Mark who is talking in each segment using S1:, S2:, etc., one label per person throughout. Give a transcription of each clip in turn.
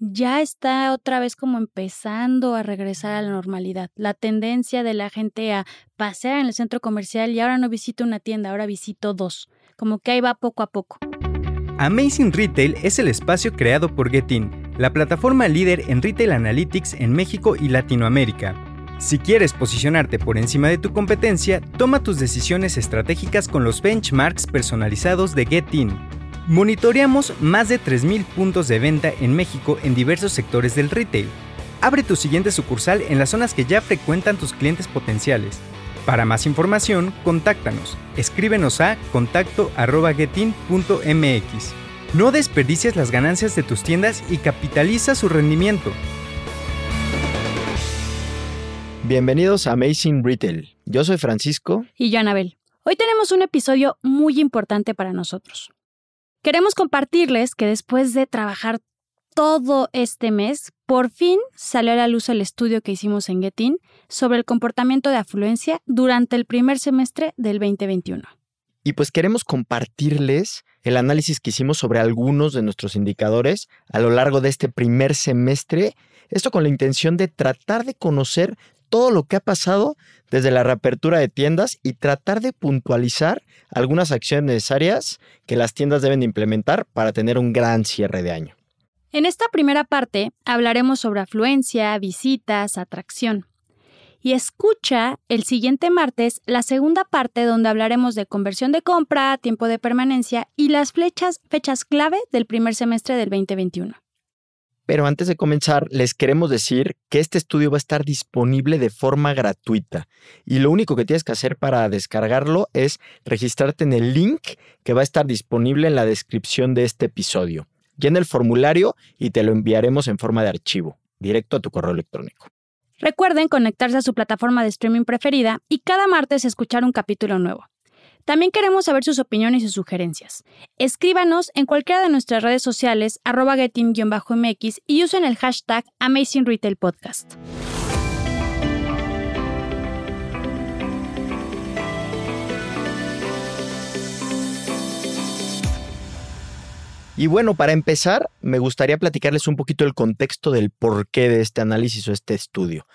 S1: ya está otra vez como empezando a regresar a la normalidad. La tendencia de la gente a pasear en el centro comercial y ahora no visito una tienda, ahora visito dos. Como que ahí va poco a poco.
S2: Amazing Retail es el espacio creado por Getin, la plataforma líder en retail analytics en México y Latinoamérica. Si quieres posicionarte por encima de tu competencia, toma tus decisiones estratégicas con los benchmarks personalizados de Getin. Monitoreamos más de 3.000 puntos de venta en México en diversos sectores del retail. Abre tu siguiente sucursal en las zonas que ya frecuentan tus clientes potenciales. Para más información, contáctanos. Escríbenos a contacto.getin.mx. No desperdicies las ganancias de tus tiendas y capitaliza su rendimiento.
S3: Bienvenidos a Amazing Retail. Yo soy Francisco.
S1: Y yo, Anabel. Hoy tenemos un episodio muy importante para nosotros. Queremos compartirles que después de trabajar todo este mes, por fin salió a la luz el estudio que hicimos en Getin sobre el comportamiento de afluencia durante el primer semestre del 2021.
S3: Y pues queremos compartirles el análisis que hicimos sobre algunos de nuestros indicadores a lo largo de este primer semestre, esto con la intención de tratar de conocer todo lo que ha pasado desde la reapertura de tiendas y tratar de puntualizar algunas acciones necesarias que las tiendas deben implementar para tener un gran cierre de año.
S1: En esta primera parte hablaremos sobre afluencia, visitas, atracción. Y escucha el siguiente martes la segunda parte donde hablaremos de conversión de compra, tiempo de permanencia y las flechas, fechas clave del primer semestre del 2021.
S3: Pero antes de comenzar, les queremos decir que este estudio va a estar disponible de forma gratuita y lo único que tienes que hacer para descargarlo es registrarte en el link que va a estar disponible en la descripción de este episodio. Llena el formulario y te lo enviaremos en forma de archivo, directo a tu correo electrónico.
S1: Recuerden conectarse a su plataforma de streaming preferida y cada martes escuchar un capítulo nuevo. También queremos saber sus opiniones y sugerencias. Escríbanos en cualquiera de nuestras redes sociales, arroba getting-mx y usen el hashtag Amazing Retail Podcast.
S3: Y bueno, para empezar, me gustaría platicarles un poquito el contexto del porqué de este análisis o este estudio.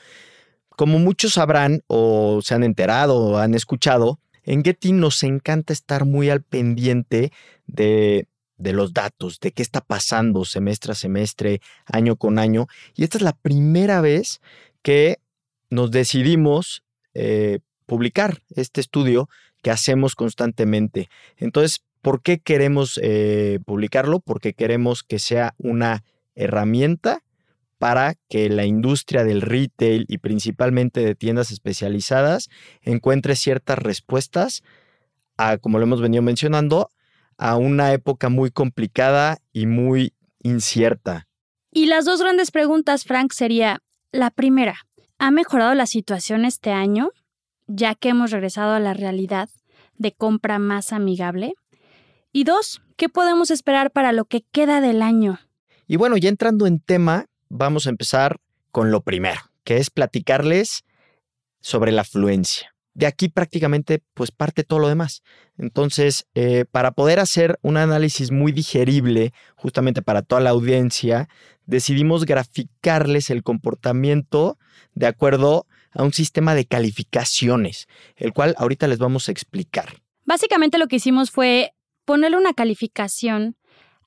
S3: Como muchos sabrán o se han enterado o han escuchado, en Getty nos encanta estar muy al pendiente de, los datos, de qué está pasando semestre a semestre, año con año. Y esta es la primera vez que nos decidimos eh, publicar este estudio que hacemos constantemente. Entonces, ¿por qué queremos eh, publicarlo? Porque queremos que sea una herramienta para que la industria del retail y principalmente de tiendas especializadas encuentre ciertas respuestas a, como lo hemos venido mencionando, a una época muy complicada y muy incierta.
S1: Y las dos grandes preguntas, Frank, sería la primera, ¿ha mejorado la situación este año, ya que hemos regresado a la realidad de compra más amigable? Y dos, ¿qué podemos esperar para lo que queda del año?
S3: Y bueno, ya entrando en tema, vamos a empezar con lo primero, que es platicarles sobre la afluencia. De aquí prácticamente pues parte todo lo demás. Entonces, eh, para poder hacer un análisis muy digerible justamente para toda la audiencia, decidimos graficarles el comportamiento de acuerdo a un sistema de calificaciones, el cual ahorita les vamos a explicar.
S1: Básicamente lo que hicimos fue ponerle una calificación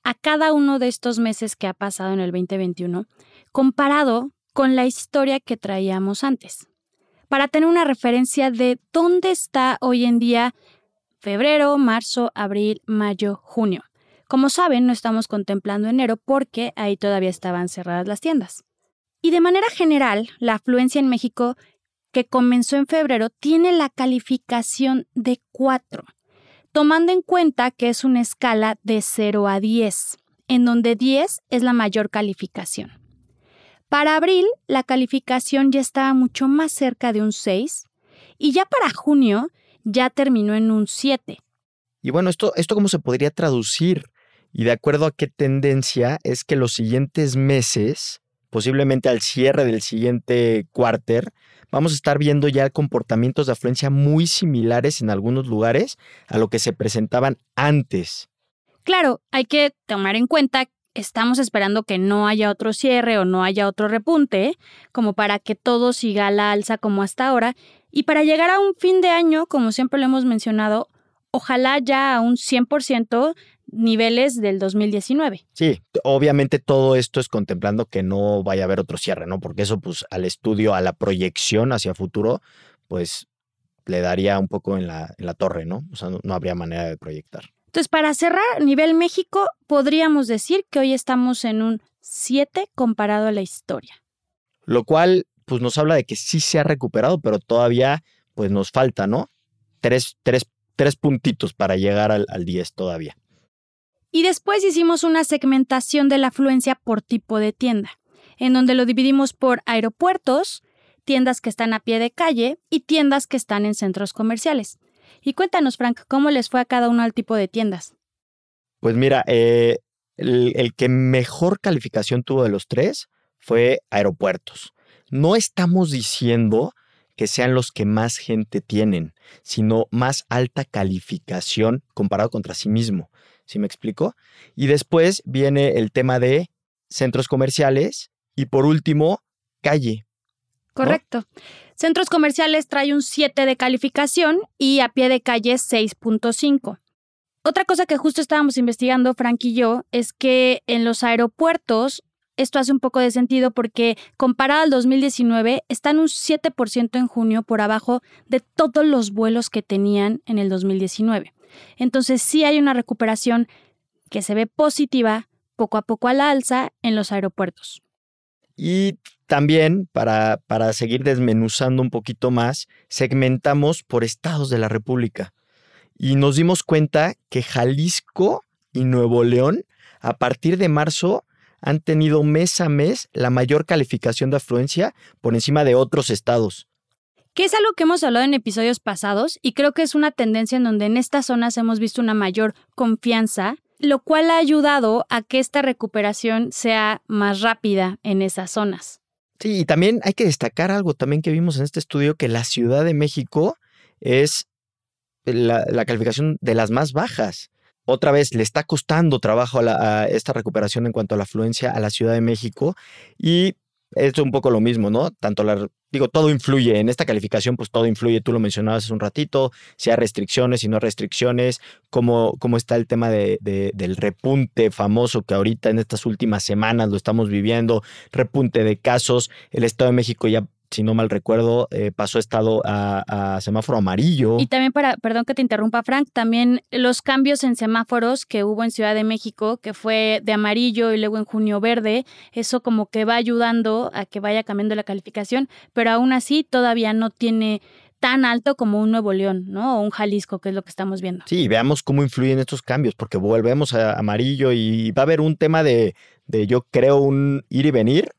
S1: a cada uno de estos meses que ha pasado en el 2021 comparado con la historia que traíamos antes, para tener una referencia de dónde está hoy en día febrero, marzo, abril, mayo, junio. Como saben, no estamos contemplando enero porque ahí todavía estaban cerradas las tiendas. Y de manera general, la afluencia en México, que comenzó en febrero, tiene la calificación de 4, tomando en cuenta que es una escala de 0 a 10, en donde 10 es la mayor calificación. Para abril, la calificación ya estaba mucho más cerca de un 6 y ya para junio ya terminó en un 7.
S3: Y bueno, esto, esto cómo se podría traducir y de acuerdo a qué tendencia es que los siguientes meses, posiblemente al cierre del siguiente cuarter, vamos a estar viendo ya comportamientos de afluencia muy similares en algunos lugares a lo que se presentaban antes.
S1: Claro, hay que tomar en cuenta estamos esperando que no haya otro cierre o no haya otro repunte, como para que todo siga a la alza como hasta ahora, y para llegar a un fin de año, como siempre lo hemos mencionado, ojalá ya a un 100% niveles del 2019.
S3: Sí, obviamente todo esto es contemplando que no vaya a haber otro cierre, ¿no? Porque eso, pues, al estudio, a la proyección hacia futuro, pues le daría un poco en la, en la torre, ¿no? O sea, no, habría manera de proyectar.
S1: Entonces, para cerrar, nivel México, podríamos decir que hoy estamos en un 7 comparado a la historia.
S3: Lo cual, pues nos habla de que sí se ha recuperado, pero todavía, pues nos falta, ¿no? Tres, tres, tres puntitos para llegar al, al 10 todavía.
S1: Y después hicimos una segmentación de la afluencia por tipo de tienda, en donde lo dividimos por aeropuertos, tiendas que están a pie de calle y tiendas que están en centros comerciales. Y cuéntanos, Frank, ¿cómo les fue a cada uno al tipo de tiendas?
S3: Pues mira, eh, el, que mejor calificación tuvo de los tres fue aeropuertos. No estamos diciendo que sean los que más gente tienen, sino más alta calificación comparado contra sí mismo. ¿Sí me explico? Y después viene el tema de centros comerciales y por último, calle.
S1: Correcto. Centros comerciales trae un 7 de calificación y a pie de calle 6.5. Otra cosa que justo estábamos investigando, Frank y yo, es que en los aeropuertos esto hace un poco de sentido porque comparado al 2019 están un 7% en junio por abajo de todos los vuelos que tenían en el 2019. Entonces sí hay una recuperación que se ve positiva poco a poco a la alza en los aeropuertos.
S3: Y también, para, para seguir desmenuzando un poquito más, segmentamos por estados de la República. Y nos dimos cuenta que Jalisco y Nuevo León, a partir de marzo, han tenido mes a mes la mayor calificación de afluencia por encima de otros estados
S1: que es algo que hemos hablado en episodios pasados y creo que es una tendencia en donde en estas zonas hemos visto una mayor confianza, lo cual ha ayudado a que esta recuperación sea más rápida en esas zonas.
S3: Sí, y también hay que destacar algo también que vimos en este estudio, que la Ciudad de México es la, calificación de las más bajas. Otra vez, le está costando trabajo a, a esta recuperación en cuanto a la afluencia a la Ciudad de México y es un poco lo mismo, ¿no? Tanto la, digo, todo influye. En esta calificación, pues todo influye. Tú lo mencionabas hace un ratito, si hay restricciones, si no restricciones, cómo, cómo está el tema de, del repunte famoso que ahorita en estas últimas semanas lo estamos viviendo, repunte de casos. El Estado de México ya si no mal recuerdo, eh, pasó estado a, semáforo amarillo.
S1: Y también para, perdón que te interrumpa, Frank, también los cambios en semáforos que hubo en Ciudad de México, que fue de amarillo y luego en junio verde, eso como que va ayudando a que vaya cambiando la calificación, pero aún así todavía no tiene tan alto como un Nuevo León, ¿no? O un Jalisco, que es lo que estamos viendo.
S3: Sí, veamos cómo influyen estos cambios, porque volvemos a amarillo y va a haber un tema de, de yo creo, un ir y venir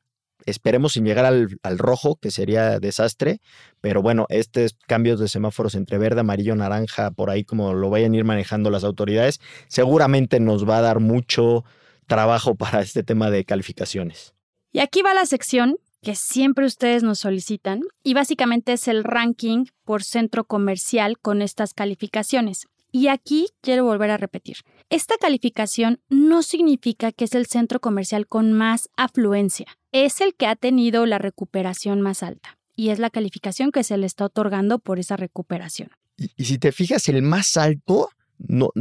S3: Esperemos sin llegar al, rojo, que sería desastre, pero bueno, estos cambios de semáforos entre verde, amarillo, naranja, por ahí como lo vayan a ir manejando las autoridades, seguramente nos va a dar mucho trabajo para este tema de calificaciones.
S1: Y aquí va la sección que siempre ustedes nos solicitan y básicamente es el ranking por centro comercial con estas calificaciones. Y aquí quiero volver a repetir, esta calificación no significa que es el centro comercial con más afluencia, es el que ha tenido la recuperación más alta y es la calificación que se le está otorgando por esa recuperación.
S3: Y, si te fijas, el más alto no,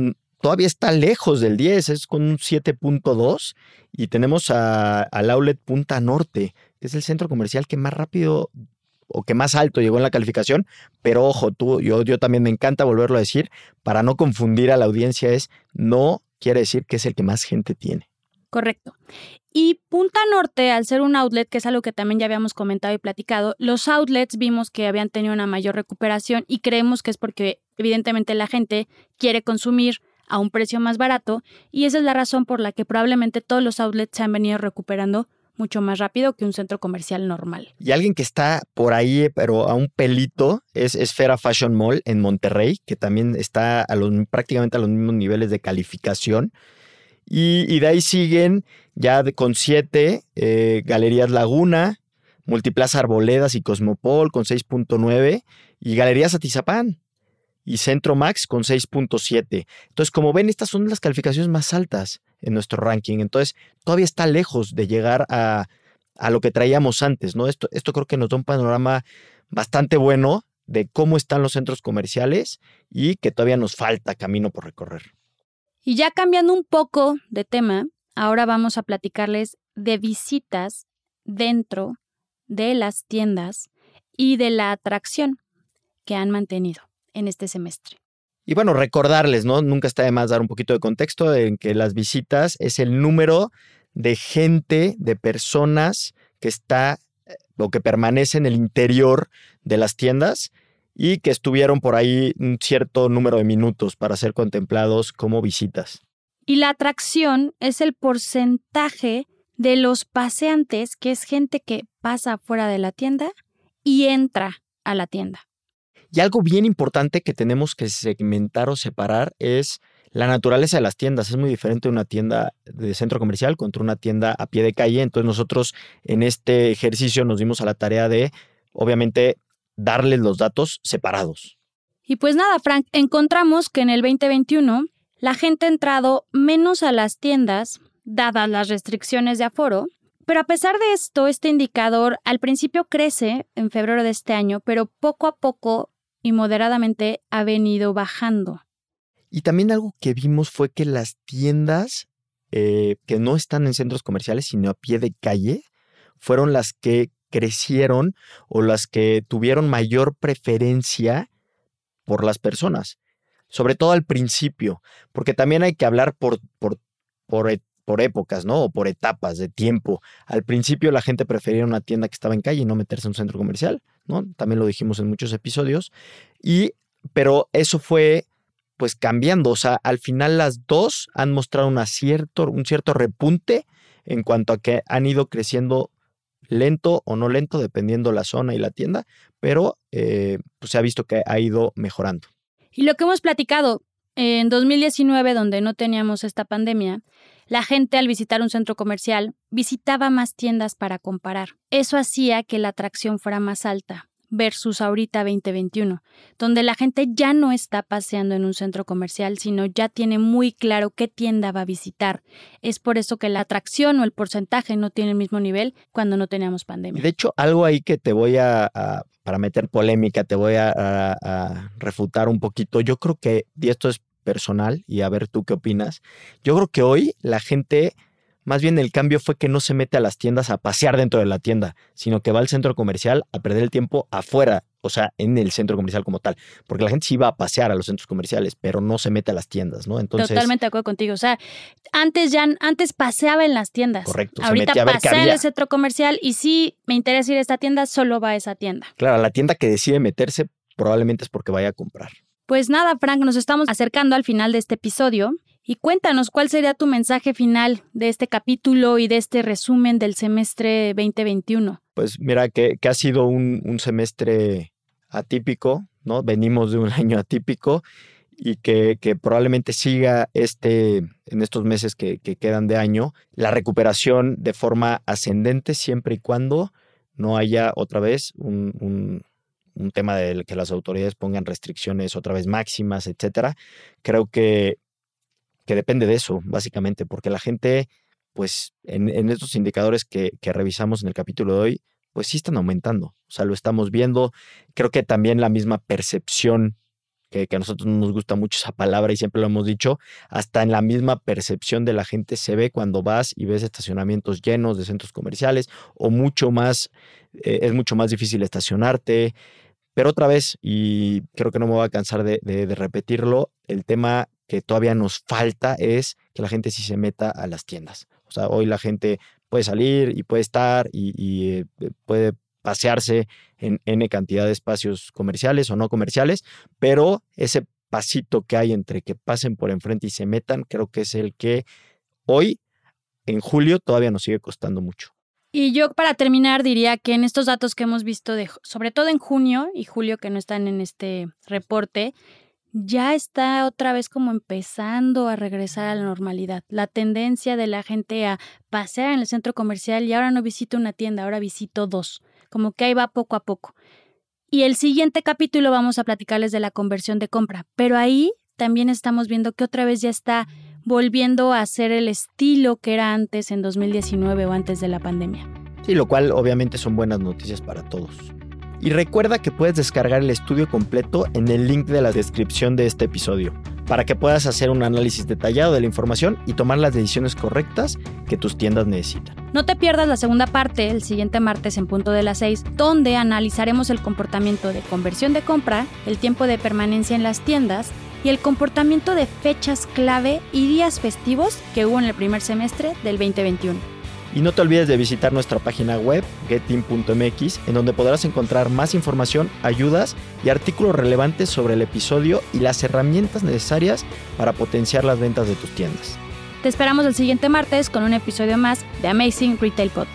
S3: todavía está lejos del 10, es con un 7.2 y tenemos al outlet Punta Norte, que es el centro comercial que más rápido o que más alto llegó en la calificación, pero ojo, tú, yo, yo también me encanta volverlo a decir, para no confundir a la audiencia es, no quiere decir que es el que más gente tiene.
S1: Correcto. Y Punta Norte, al ser un outlet, que es algo que también ya habíamos comentado y platicado, los outlets vimos que habían tenido una mayor recuperación y creemos que es porque evidentemente la gente quiere consumir a un precio más barato y esa es la razón por la que probablemente todos los outlets se han venido recuperando mucho más rápido que un centro comercial normal.
S3: Y alguien que está por ahí, pero a un pelito, es Esfera Fashion Mall en Monterrey, que también está a los, prácticamente a los mismos niveles de calificación. Y, de ahí siguen ya con siete eh, Galerías Laguna, Multiplaza Arboledas y Cosmopol con 6.9 y Galerías Atizapán y Centro Max con 6.7. Entonces, como ven, estas son las calificaciones más altas en nuestro ranking. Entonces, todavía está lejos de llegar a, a lo que traíamos antes, ¿no? Esto, esto creo que nos da un panorama bastante bueno de cómo están los centros comerciales y que todavía nos falta camino por recorrer.
S1: Y ya cambiando un poco de tema, ahora vamos a platicarles de visitas dentro de las tiendas y de la atracción que han mantenido en este semestre.
S3: Y bueno, recordarles, ¿no? Nunca está de más dar un poquito de contexto en que las visitas es el número de gente, de personas que está eh, o que permanece en el interior de las tiendas y que estuvieron por ahí un cierto número de minutos para ser contemplados como visitas.
S1: Y la atracción es el porcentaje de los paseantes, que es gente que pasa fuera de la tienda y entra a la tienda.
S3: Y algo bien importante que tenemos que segmentar o separar es la naturaleza de las tiendas. Es muy diferente una tienda de centro comercial contra una tienda a pie de calle. Entonces nosotros en este ejercicio nos dimos a la tarea de, obviamente, darles los datos separados.
S1: Y pues nada, Frank, encontramos que en el 2021 la gente ha entrado menos a las tiendas, dadas las restricciones de aforo, pero a pesar de esto, este indicador al principio crece en febrero de este año, pero poco a poco y moderadamente ha venido bajando.
S3: Y también algo que vimos fue que las tiendas eh, que no están en centros comerciales, sino a pie de calle, fueron las que crecieron o las que tuvieron mayor preferencia por las personas. Sobre todo al principio, porque también hay que hablar por, por, por, por épocas, ¿no? O por etapas de tiempo. Al principio la gente prefería una tienda que estaba en calle y no meterse en un centro comercial, ¿no? También lo dijimos en muchos episodios. Y, pero eso fue pues cambiando. O sea, al final las dos han mostrado cierto, un cierto repunte en cuanto a que han ido creciendo lento o no lento, dependiendo la zona y la tienda, pero eh, pues se ha visto que ha ido mejorando.
S1: Y lo que hemos platicado en 2019, donde no teníamos esta pandemia, la gente al visitar un centro comercial visitaba más tiendas para comparar. Eso hacía que la atracción fuera más alta versus ahorita 2021, donde la gente ya no está paseando en un centro comercial, sino ya tiene muy claro qué tienda va a visitar. Es por eso que la atracción o el porcentaje no tiene el mismo nivel cuando no teníamos pandemia.
S3: De hecho, algo ahí que te voy a, para meter polémica, te voy a, a refutar un poquito. Yo creo que, y esto es personal, y a ver tú qué opinas, yo creo que hoy la gente más bien el cambio fue que no se mete a las tiendas a pasear dentro de la tienda, sino que va al centro comercial a perder el tiempo afuera, o sea, en el centro comercial como tal. Porque la gente sí iba a pasear a los centros comerciales, pero no se mete a las tiendas, ¿no?
S1: Entonces. Totalmente de acuerdo contigo. O sea, antes ya, antes paseaba en las tiendas.
S3: Correcto.
S1: Ahorita pasea en el centro comercial y si me interesa ir a esta tienda, solo va a esa tienda.
S3: Claro, la tienda que decide meterse probablemente es porque vaya a comprar.
S1: Pues nada, Frank, nos estamos acercando al final de este episodio. Y cuéntanos cuál sería tu mensaje final de este capítulo y de este resumen del semestre 2021.
S3: Pues mira, que, ha sido un, semestre atípico, ¿no? Venimos de un año atípico y que, probablemente siga este, en estos meses que, quedan de año, la recuperación de forma ascendente siempre y cuando no haya otra vez un, un tema del que las autoridades pongan restricciones otra vez máximas, etcétera. Creo que que depende de eso, básicamente, porque la gente, pues en, estos indicadores que, revisamos en el capítulo de hoy, pues sí están aumentando. O sea, lo estamos viendo. Creo que también la misma percepción, que, que, a nosotros nos gusta mucho esa palabra y siempre lo hemos dicho, hasta en la misma percepción de la gente se ve cuando vas y ves estacionamientos llenos de centros comerciales o mucho más, eh, es mucho más difícil estacionarte. Pero otra vez, y creo que no me voy a cansar de, de repetirlo, el tema que todavía nos falta es que la gente sí se meta a las tiendas. O sea, hoy la gente puede salir y puede estar y, eh, puede pasearse en N cantidad de espacios comerciales o no comerciales, pero ese pasito que hay entre que pasen por enfrente y se metan, creo que es el que hoy, en julio, todavía nos sigue costando mucho.
S1: Y yo para terminar diría que en estos datos que hemos visto, de, sobre todo en junio y julio que no están en este reporte, ya está otra vez como empezando a regresar a la normalidad. La tendencia de la gente a pasear en el centro comercial y ahora no visito una tienda, ahora visito dos. Como que ahí va poco a poco. Y el siguiente capítulo vamos a platicarles de la conversión de compra, pero ahí también estamos viendo que otra vez ya está volviendo a ser el estilo que era antes en 2019 o antes de la pandemia.
S3: Sí, lo cual obviamente son buenas noticias para todos. Y recuerda que puedes descargar el estudio completo en el link de la descripción de este episodio, para que puedas hacer un análisis detallado de la información y tomar las decisiones correctas que tus tiendas necesitan.
S1: No te pierdas la segunda parte el siguiente martes en punto de las 6, donde analizaremos el comportamiento de conversión de compra, el tiempo de permanencia en las tiendas y el comportamiento de fechas clave y días festivos que hubo en el primer semestre del 2021.
S3: Y no te olvides de visitar nuestra página web getin.mx en donde podrás encontrar más información, ayudas y artículos relevantes sobre el episodio y las herramientas necesarias para potenciar las ventas de tus tiendas.
S1: Te esperamos el siguiente martes con un episodio más de Amazing Retail Pod.